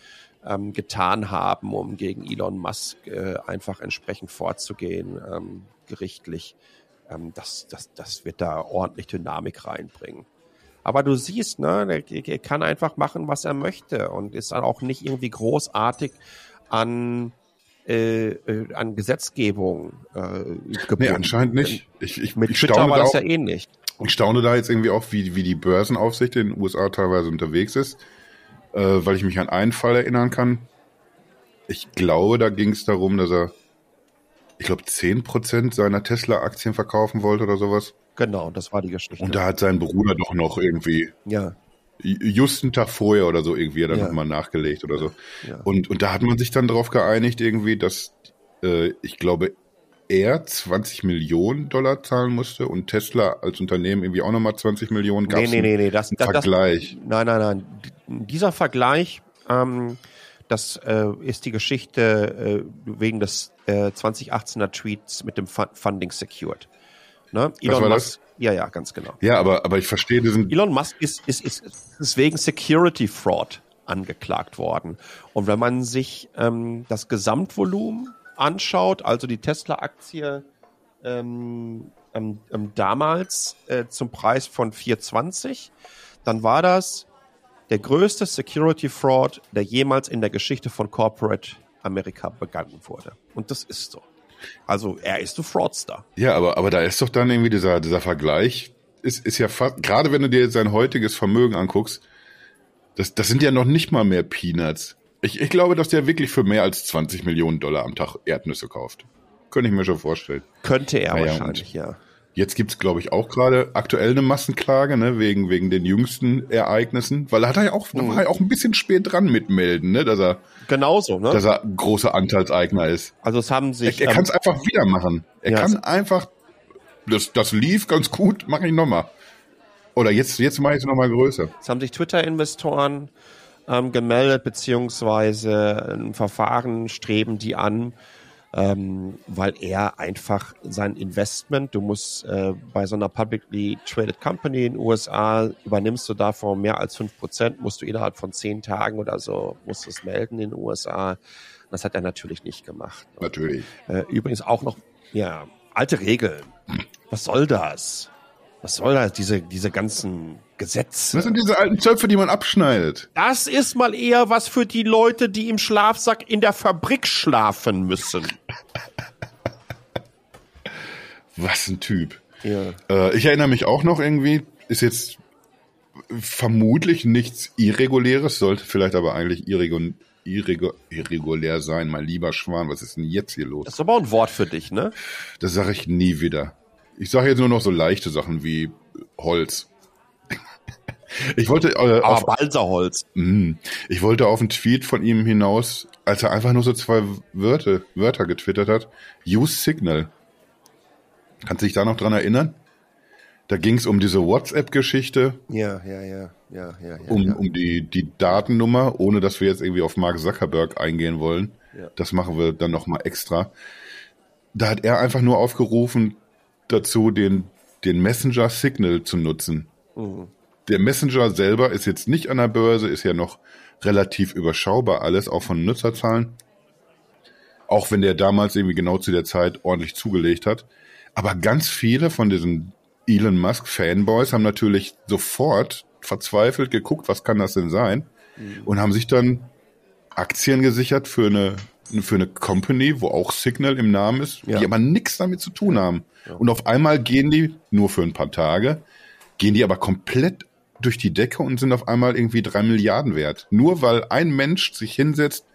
ähm, getan haben, um gegen Elon Musk äh, einfach entsprechend vorzugehen, ähm, gerichtlich. Ähm, das, das, das wird da ordentlich Dynamik reinbringen. Aber du siehst, ne, er kann einfach machen, was er möchte und ist dann auch nicht irgendwie großartig an äh, äh an Gesetzgebung äh, gebunden. Nee, anscheinend nicht. Ich, ich, Mit ich Twitter staune war das auch, ja ähnlich. Ich staune da jetzt irgendwie auch, wie, wie die Börsenaufsicht in den USA teilweise unterwegs ist äh, weil ich mich an einen Fall erinnern kann. Ich glaube, da ging es darum, dass er, ich glaube, 10% seiner Tesla-Aktien verkaufen wollte oder sowas. Genau, das war die Geschichte. Und da hat sein Bruder doch noch irgendwie ja. just einen Tag vorher oder so irgendwie dann ja. nochmal nachgelegt oder so. Ja. Und, und da hat man sich dann darauf geeinigt irgendwie, dass äh, ich glaube, er 20 Millionen Dollar zahlen musste und Tesla als Unternehmen irgendwie auch nochmal 20 Millionen gab. Nee, nee, nee, nee, das, das, Vergleich. Das, nein, nein, nein. Dieser Vergleich, ähm, das äh, ist die Geschichte äh, wegen des äh, 2018er Tweets mit dem Funding Secured. Ne? Elon Musk, das? Ja, ja, ganz genau. Ja, aber, aber ich verstehe diesen. Elon Musk ist, ist, ist, ist wegen Security Fraud angeklagt worden. Und wenn man sich ähm, das Gesamtvolumen anschaut, also die Tesla-Aktie ähm, ähm, ähm, damals äh, zum Preis von 4,20, dann war das der größte Security Fraud, der jemals in der Geschichte von Corporate Amerika begangen wurde. Und das ist so. Also er ist ein Fraudster. Ja, aber, aber da ist doch dann irgendwie dieser, dieser Vergleich, ist, ist ja fast, gerade wenn du dir sein heutiges Vermögen anguckst, das, das sind ja noch nicht mal mehr Peanuts. Ich, ich glaube, dass der wirklich für mehr als 20 Millionen Dollar am Tag Erdnüsse kauft. Könnte ich mir schon vorstellen. Könnte er naja, wahrscheinlich, ja. Jetzt gibt's glaube ich, auch gerade aktuell eine Massenklage, ne, wegen, wegen den jüngsten Ereignissen, weil er hat ja auch, mhm. war ja auch ein bisschen spät dran mitmelden, ne, dass er, genauso, ne, dass er großer Anteilseigner ist. Also es haben sich, er, er ähm, kann es einfach wieder machen. Er ja, kann einfach, das, das lief ganz gut, mache ich nochmal. Oder jetzt, jetzt mache ich es nochmal größer. Es haben sich Twitter-Investoren ähm, gemeldet, beziehungsweise ein Verfahren streben die an, ähm, weil er einfach sein Investment, du musst äh, bei so einer publicly traded company in den USA, übernimmst du davon mehr als fünf Prozent, musst du innerhalb von zehn Tagen oder so, musst du es melden in den USA. Das hat er natürlich nicht gemacht. Natürlich. Äh, übrigens auch noch, ja, alte Regeln. Was soll das? Was soll das, diese, diese ganzen Gesetze? Das sind diese alten Zöpfe, die man abschneidet. Das ist mal eher was für die Leute, die im Schlafsack in der Fabrik schlafen müssen. was ein Typ. Ja. Äh, ich erinnere mich auch noch irgendwie, ist jetzt vermutlich nichts Irreguläres, sollte vielleicht aber eigentlich irregul irregulär sein, mein lieber Schwan. Was ist denn jetzt hier los? Das ist aber ein Wort für dich, ne? Das sage ich nie wieder. Ich sage jetzt nur noch so leichte Sachen wie Holz. Ich wollte äh, auf, Balserholz. Mh, ich wollte auf einen Tweet von ihm hinaus, als er einfach nur so zwei Wörter, Wörter getwittert hat. Use Signal. Kannst du dich da noch dran erinnern? Da ging es um diese WhatsApp-Geschichte. Ja, ja, ja, ja, ja. Um, ja. um die, die Datennummer, ohne dass wir jetzt irgendwie auf Mark Zuckerberg eingehen wollen. Ja. Das machen wir dann nochmal extra. Da hat er einfach nur aufgerufen, dazu, den, den Messenger Signal zu nutzen. Mhm. Der Messenger selber ist jetzt nicht an der Börse, ist ja noch relativ überschaubar alles, auch von Nutzerzahlen. Auch wenn der damals irgendwie genau zu der Zeit ordentlich zugelegt hat. Aber ganz viele von diesen Elon Musk Fanboys haben natürlich sofort verzweifelt geguckt, was kann das denn sein? Mhm. Und haben sich dann Aktien gesichert für eine für eine Company, wo auch Signal im Namen ist, ja. die aber nichts damit zu tun haben. Ja. Und auf einmal gehen die nur für ein paar Tage, gehen die aber komplett durch die Decke und sind auf einmal irgendwie drei Milliarden wert. Nur weil ein Mensch sich hinsetzt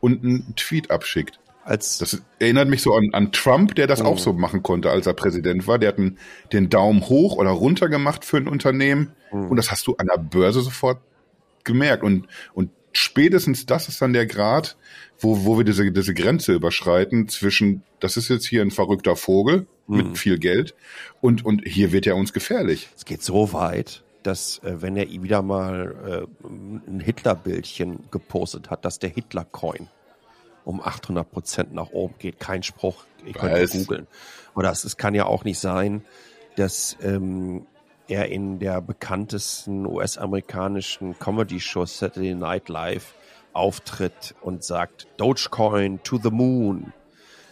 und einen Tweet abschickt. Als das erinnert mich so an, an Trump, der das oh. auch so machen konnte, als er Präsident war. Der hat einen, den Daumen hoch oder runter gemacht für ein Unternehmen. Oh. Und das hast du an der Börse sofort gemerkt. Und, und spätestens das ist dann der Grad, wo, wo wir diese, diese Grenze überschreiten zwischen, das ist jetzt hier ein verrückter Vogel mhm. mit viel Geld und, und hier wird er uns gefährlich. Es geht so weit, dass äh, wenn er wieder mal äh, ein Hitler-Bildchen gepostet hat, dass der Hitler-Coin um 800 Prozent nach oben geht. Kein Spruch, ich könnte googeln. Oder es, es kann ja auch nicht sein, dass ähm, er in der bekanntesten US-amerikanischen Comedy-Show Saturday Night Live auftritt und sagt Dogecoin to the moon.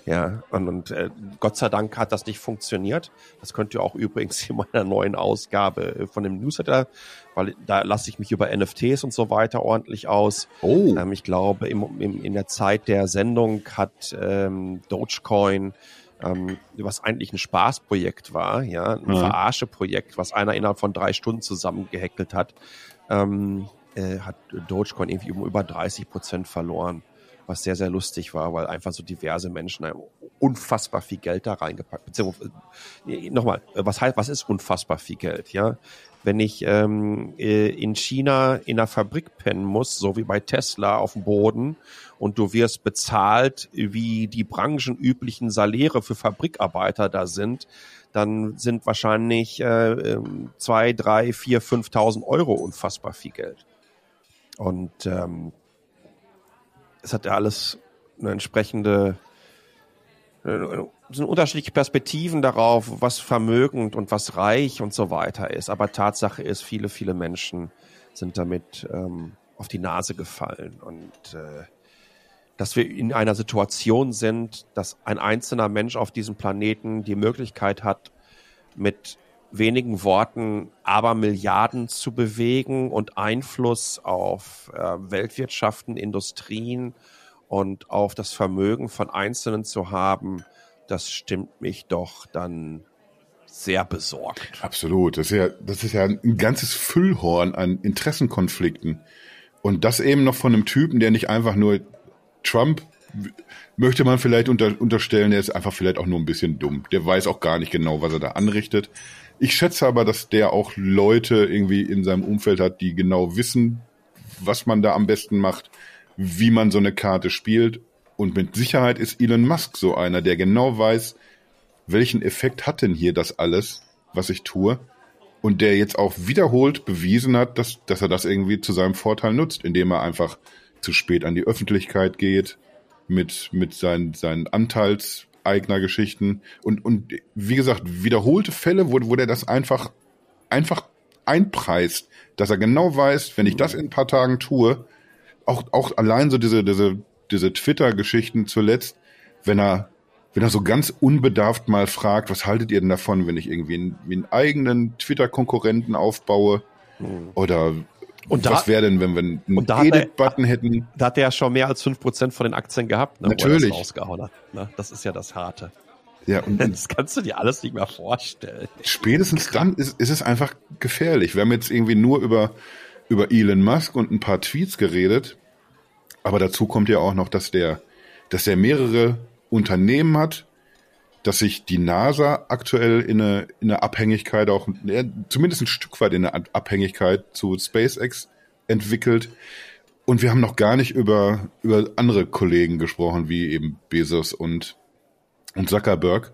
Ja, und, und äh, Gott sei Dank hat das nicht funktioniert. Das könnt ihr auch übrigens in meiner neuen Ausgabe äh, von dem Newsletter, weil da lasse ich mich über NFTs und so weiter ordentlich aus. Oh. Ähm, ich glaube, im, im, in der Zeit der Sendung hat ähm, Dogecoin ähm, was eigentlich ein Spaßprojekt war, ja, ein ja. Verarscheprojekt, was einer innerhalb von drei Stunden zusammengehackelt hat, ähm, äh, hat Dogecoin irgendwie um über 30 Prozent verloren, was sehr, sehr lustig war, weil einfach so diverse Menschen unfassbar viel Geld da reingepackt. Beziehungsweise, äh, nochmal, was heißt, was ist unfassbar viel Geld? Ja, wenn ich ähm, äh, in China in einer Fabrik pennen muss, so wie bei Tesla auf dem Boden, und du wirst bezahlt, wie die branchenüblichen Saläre für Fabrikarbeiter da sind, dann sind wahrscheinlich äh, ähm, zwei, drei, vier, fünftausend Euro unfassbar viel Geld. Und ähm, es hat ja alles eine entsprechende äh, sind unterschiedliche Perspektiven darauf, was vermögend und was reich und so weiter ist. Aber Tatsache ist, viele, viele Menschen sind damit ähm, auf die Nase gefallen und äh, dass wir in einer Situation sind, dass ein einzelner Mensch auf diesem Planeten die Möglichkeit hat, mit wenigen Worten aber Milliarden zu bewegen und Einfluss auf äh, Weltwirtschaften, Industrien und auf das Vermögen von Einzelnen zu haben, das stimmt mich doch dann sehr besorgt. Absolut. Das ist ja, das ist ja ein ganzes Füllhorn an Interessenkonflikten. Und das eben noch von einem Typen, der nicht einfach nur Trump möchte man vielleicht unter, unterstellen, der ist einfach vielleicht auch nur ein bisschen dumm. Der weiß auch gar nicht genau, was er da anrichtet. Ich schätze aber, dass der auch Leute irgendwie in seinem Umfeld hat, die genau wissen, was man da am besten macht, wie man so eine Karte spielt. Und mit Sicherheit ist Elon Musk so einer, der genau weiß, welchen Effekt hat denn hier das alles, was ich tue? Und der jetzt auch wiederholt bewiesen hat, dass, dass er das irgendwie zu seinem Vorteil nutzt, indem er einfach zu spät an die Öffentlichkeit geht mit, mit seinen, seinen Anteils, Eignergeschichten und, und wie gesagt, wiederholte Fälle, wo, wo der das einfach, einfach einpreist, dass er genau weiß, wenn ich das in ein paar Tagen tue, auch, auch allein so diese, diese, diese Twitter-Geschichten zuletzt, wenn er, wenn er so ganz unbedarft mal fragt, was haltet ihr denn davon, wenn ich irgendwie einen, einen eigenen Twitter-Konkurrenten aufbaue? Mhm. Oder und was wäre denn, wenn wir einen Edit-Button hätten? Da hat er ja schon mehr als fünf Prozent von den Aktien gehabt, ne, Natürlich. Wo er das rausgehauen hat. Ne? Das ist ja das Harte. Ja, und das kannst du dir alles nicht mehr vorstellen. Spätestens dann ist, ist es einfach gefährlich. Wir haben jetzt irgendwie nur über, über Elon Musk und ein paar Tweets geredet. Aber dazu kommt ja auch noch, dass der, dass er mehrere Unternehmen hat, dass sich die NASA aktuell in eine, in eine Abhängigkeit auch, zumindest ein Stück weit in eine Abhängigkeit zu SpaceX entwickelt. Und wir haben noch gar nicht über, über andere Kollegen gesprochen, wie eben Bezos und, und Zuckerberg.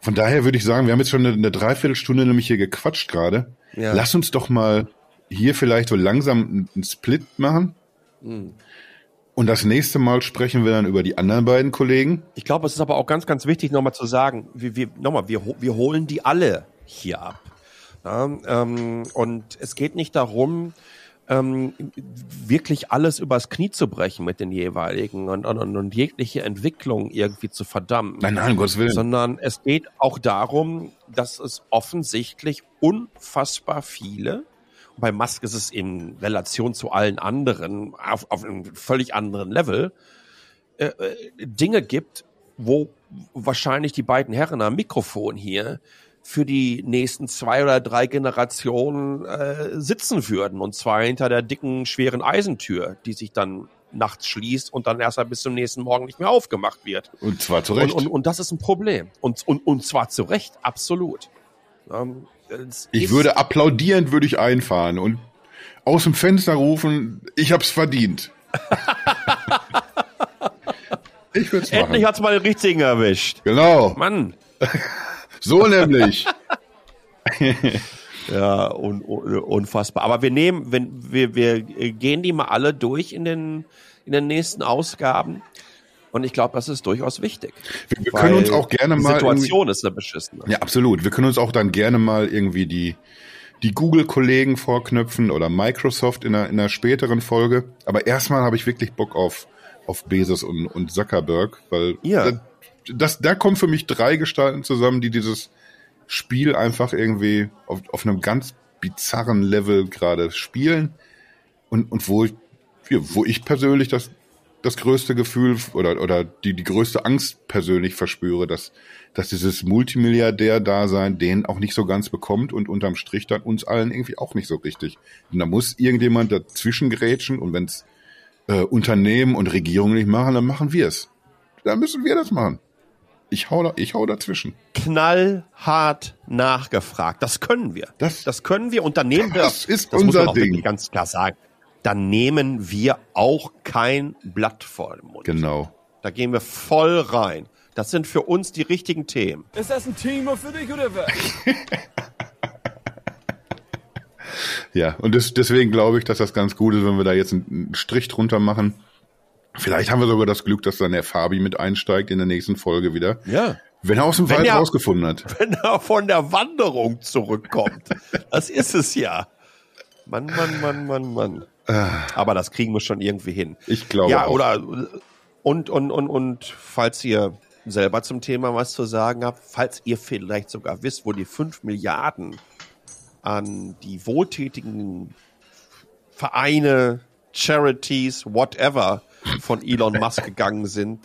Von daher würde ich sagen, wir haben jetzt schon eine, eine Dreiviertelstunde nämlich hier gequatscht gerade. Ja. Lass uns doch mal hier vielleicht so langsam einen Split machen. Mhm. Und das nächste Mal sprechen wir dann über die anderen beiden Kollegen. Ich glaube, es ist aber auch ganz, ganz wichtig, nochmal zu sagen, wir, wir, nochmal, wir, wir holen die alle hier ab. Ja, ähm, und es geht nicht darum, ähm, wirklich alles übers Knie zu brechen mit den jeweiligen und, und, und jegliche Entwicklung irgendwie zu verdammen. Nein, nein, Gottes Willen. Sondern es geht auch darum, dass es offensichtlich unfassbar viele bei Musk ist es in Relation zu allen anderen auf, auf einem völlig anderen Level äh, äh, Dinge gibt, wo wahrscheinlich die beiden Herren am Mikrofon hier für die nächsten zwei oder drei Generationen äh, sitzen würden. Und zwar hinter der dicken, schweren Eisentür, die sich dann nachts schließt und dann erst bis zum nächsten Morgen nicht mehr aufgemacht wird. Und zwar zu Recht. Und, und, und das ist ein Problem. Und, und, und zwar zu Recht, absolut. Ähm, ich würde applaudierend würde ich einfahren und aus dem Fenster rufen, ich hab's verdient. ich würde machen. Endlich hat's mal den richtigen erwischt. Genau. Mann. So nämlich. ja, un, un, unfassbar. Aber wir nehmen, wenn wir, wir gehen die mal alle durch in den, in den nächsten Ausgaben. Und ich glaube, das ist durchaus wichtig. Wir, wir können uns auch gerne mal. Die Situation ist eine beschissene. Ja, absolut. Wir können uns auch dann gerne mal irgendwie die, die Google-Kollegen vorknöpfen oder Microsoft in einer, in einer späteren Folge. Aber erstmal habe ich wirklich Bock auf, auf Bezos und, und Zuckerberg, weil ja. das, das, da kommen für mich drei Gestalten zusammen, die dieses Spiel einfach irgendwie auf, auf einem ganz bizarren Level gerade spielen und, und wo, ich, wo ich persönlich das, das größte Gefühl oder, oder die, die größte Angst persönlich verspüre, dass, dass dieses Multimilliardär-Dasein den auch nicht so ganz bekommt und unterm Strich dann uns allen irgendwie auch nicht so richtig. Und da muss irgendjemand dazwischen grätschen und wenn es äh, Unternehmen und Regierungen nicht machen, dann machen wir es. Dann müssen wir das machen. Ich hau, da, ich hau dazwischen. Knallhart nachgefragt. Das können wir. Das, das können wir und dann nehmen wir. Das ist das unser Ding. Ganz klar sagen. Dann nehmen wir auch kein Blatt vor den Mund. Genau. Da gehen wir voll rein. Das sind für uns die richtigen Themen. Ist das ein Thema für dich oder was? ja, und das, deswegen glaube ich, dass das ganz gut ist, wenn wir da jetzt einen Strich drunter machen Vielleicht haben wir sogar das Glück, dass dann der Fabi mit einsteigt in der nächsten Folge wieder. Ja. Wenn er aus dem wenn Wald er, rausgefunden hat. Wenn er von der Wanderung zurückkommt. das ist es ja. Mann, Mann, Mann, Mann, Mann. Ah. Aber das kriegen wir schon irgendwie hin. Ich glaube. Ja, auch. oder und, und, und, und falls ihr selber zum Thema was zu sagen habt, falls ihr vielleicht sogar wisst, wo die fünf Milliarden an die wohltätigen Vereine, Charities, whatever von Elon Musk gegangen sind,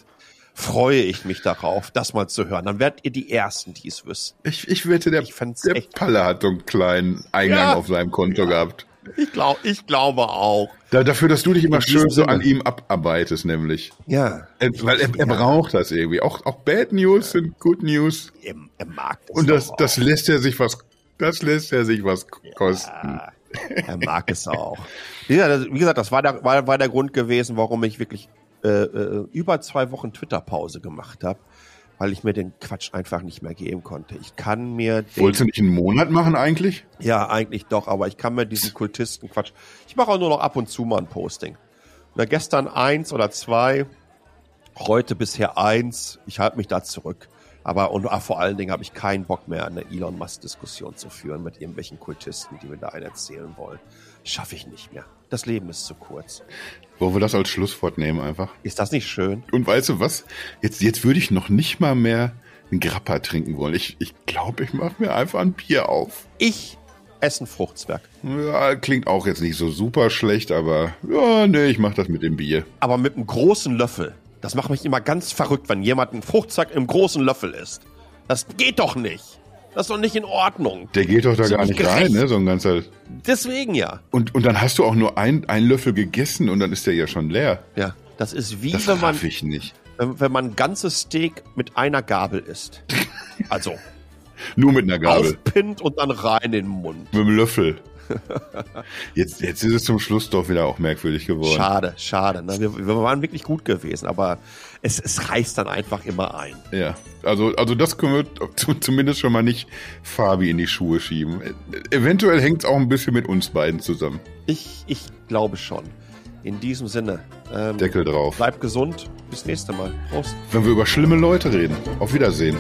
freue ich mich darauf, das mal zu hören. Dann werdet ihr die Ersten, die es wissen. Ich, ich wette, der, ich der Palle hat so einen kleinen Eingang ja. auf seinem Konto ja. gehabt. Ich, glaub, ich glaube auch. Da, dafür, dass du dich immer schön so an ihm abarbeitest, nämlich. Ja. Er, weil er, er ja. braucht das irgendwie. Auch, auch Bad News sind Good News. Er, er mag das. Und das, das lässt er sich was, das lässt er sich was kosten. Ja, er mag es auch. Wie gesagt, das war der, war, war der Grund gewesen, warum ich wirklich äh, äh, über zwei Wochen Twitter-Pause gemacht habe, weil ich mir den Quatsch einfach nicht mehr geben konnte. Ich kann mir den, Wolltest du nicht einen Monat machen eigentlich? Ja, eigentlich doch, aber ich kann mir diesen Kultisten-Quatsch. Ich mache auch nur noch ab und zu mal ein Posting. Na, gestern eins oder zwei, heute bisher eins. Ich halte mich da zurück. Aber und ah, vor allen Dingen habe ich keinen Bock mehr, eine Elon Musk-Diskussion zu führen mit irgendwelchen Kultisten, die mir da einen erzählen wollen. Schaffe ich nicht mehr. Das Leben ist zu kurz. Wollen wir das als Schlusswort nehmen einfach? Ist das nicht schön? Und weißt du was? Jetzt, jetzt würde ich noch nicht mal mehr einen Grappa trinken wollen. Ich, ich glaube, ich mache mir einfach ein Bier auf. Ich esse ein Fruchtzwerg. Ja, klingt auch jetzt nicht so super schlecht, aber ja, nee, ich mache das mit dem Bier. Aber mit einem großen Löffel. Das macht mich immer ganz verrückt, wenn jemand einen Fruchtsack im großen Löffel isst. Das geht doch nicht. Das ist doch nicht in Ordnung. Der geht doch da gar nicht gerecht. rein, ne? So ein ganzer. Deswegen ja. Und, und dann hast du auch nur ein, einen Löffel gegessen und dann ist der ja schon leer. Ja, das ist wie das wenn man. ich nicht. Wenn, wenn man ein ganzes Steak mit einer Gabel isst. Also. nur mit einer Gabel. Aufpinnt und dann rein in den Mund. Mit dem Löffel. jetzt, jetzt ist es zum Schluss doch wieder auch merkwürdig geworden. Schade, schade. Ne? Wir, wir, waren wirklich gut gewesen, aber es, es reißt dann einfach immer ein. Ja, also, also das können wir zumindest schon mal nicht Fabi in die Schuhe schieben. Eventuell hängt es auch ein bisschen mit uns beiden zusammen. Ich, ich glaube schon. In diesem Sinne. Ähm, Deckel drauf. Bleib gesund. Bis nächste Mal. Prost. Wenn wir über schlimme Leute reden. Auf Wiedersehen.